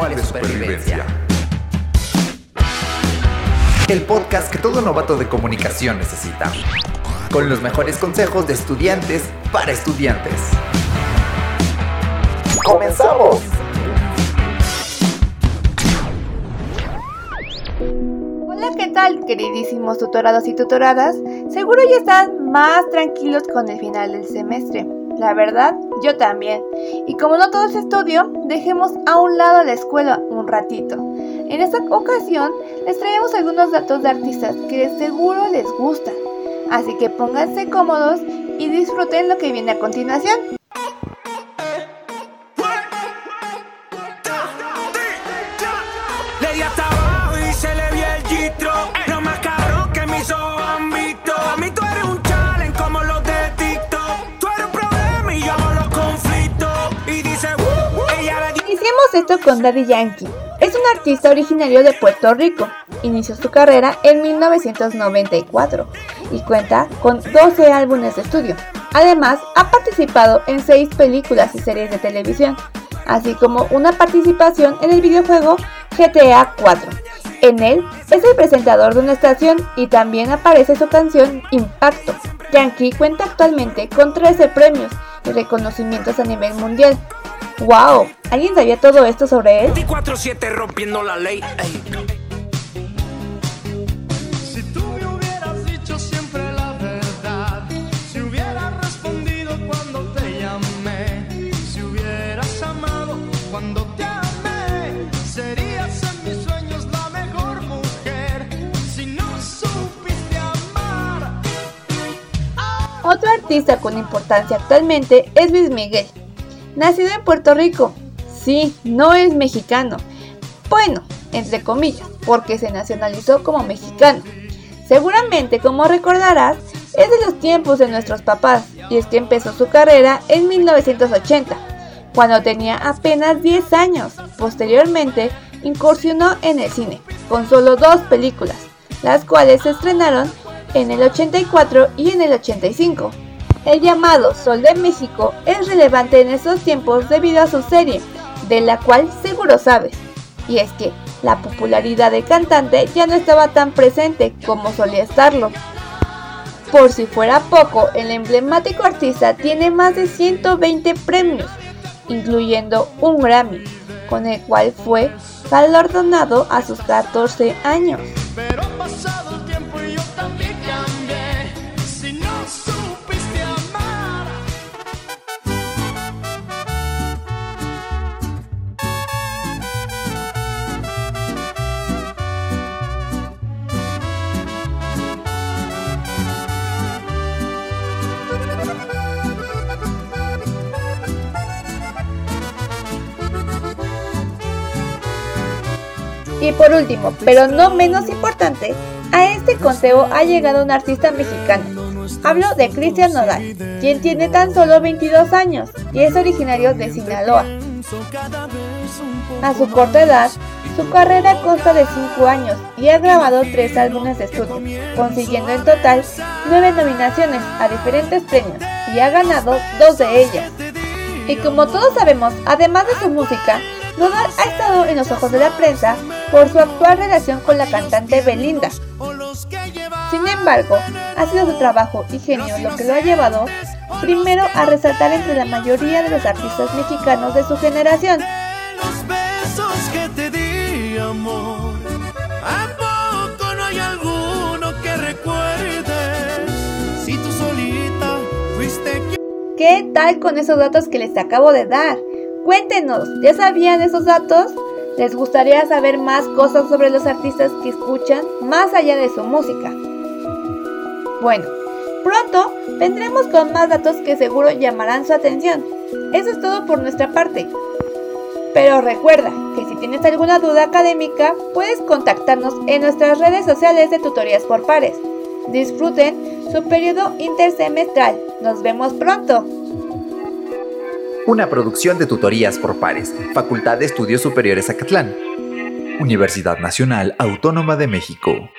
De Supervivencia. El podcast que todo novato de comunicación necesita. Con los mejores consejos de estudiantes para estudiantes. ¡Comenzamos! Hola, ¿qué tal, queridísimos tutorados y tutoradas? Seguro ya están más tranquilos con el final del semestre. La verdad, yo también. Y como no todo es estudio, dejemos a un lado la escuela un ratito. En esta ocasión les traemos algunos datos de artistas que seguro les gustan. Así que pónganse cómodos y disfruten lo que viene a continuación. Esto con Daddy Yankee. Es un artista originario de Puerto Rico. Inició su carrera en 1994 y cuenta con 12 álbumes de estudio. Además, ha participado en 6 películas y series de televisión, así como una participación en el videojuego GTA 4. En él es el presentador de una estación y también aparece su canción Impacto. Yankee cuenta actualmente con 13 premios y reconocimientos a nivel mundial, ¡Wow! ¿Alguien sabía todo esto sobre él? 24-7 rompiendo la ley. Si tú me hubieras dicho siempre la verdad, si hubieras respondido cuando te llamé, si hubieras amado cuando te amé, serías en mis sueños la mejor mujer. Si no supiste amar. Otro artista con importancia actualmente es Luis Miguel nacido en Puerto Rico. Sí, no es mexicano. Bueno, entre comillas, porque se nacionalizó como mexicano. Seguramente, como recordarás, es de los tiempos de nuestros papás, y es que empezó su carrera en 1980, cuando tenía apenas 10 años. Posteriormente, incursionó en el cine, con solo dos películas, las cuales se estrenaron en el 84 y en el 85. El llamado Sol de México es relevante en estos tiempos debido a su serie, de la cual seguro sabes. Y es que la popularidad del cantante ya no estaba tan presente como solía estarlo. Por si fuera poco, el emblemático artista tiene más de 120 premios, incluyendo un Grammy, con el cual fue galardonado a sus 14 años. Y por último, pero no menos importante, a este conteo ha llegado un artista mexicano. Hablo de Cristian Nodal, quien tiene tan solo 22 años y es originario de Sinaloa. A su corta edad, su carrera consta de 5 años y ha grabado 3 álbumes de estudio, consiguiendo en total 9 nominaciones a diferentes premios y ha ganado 2 de ellas. Y como todos sabemos, además de su música, Nodal ha estado en los ojos de la prensa por su actual relación con la cantante Belinda. Sin embargo, ha sido su trabajo y genio lo que lo ha llevado primero a resaltar entre la mayoría de los artistas mexicanos de su generación. ¿Qué tal con esos datos que les acabo de dar? Cuéntenos, ¿ya sabían esos datos? ¿Les gustaría saber más cosas sobre los artistas que escuchan más allá de su música? Bueno, pronto vendremos con más datos que seguro llamarán su atención. Eso es todo por nuestra parte. Pero recuerda que si tienes alguna duda académica, puedes contactarnos en nuestras redes sociales de tutorías por pares. Disfruten su periodo intersemestral. Nos vemos pronto. Una producción de tutorías por pares, Facultad de Estudios Superiores Acatlán, Universidad Nacional Autónoma de México.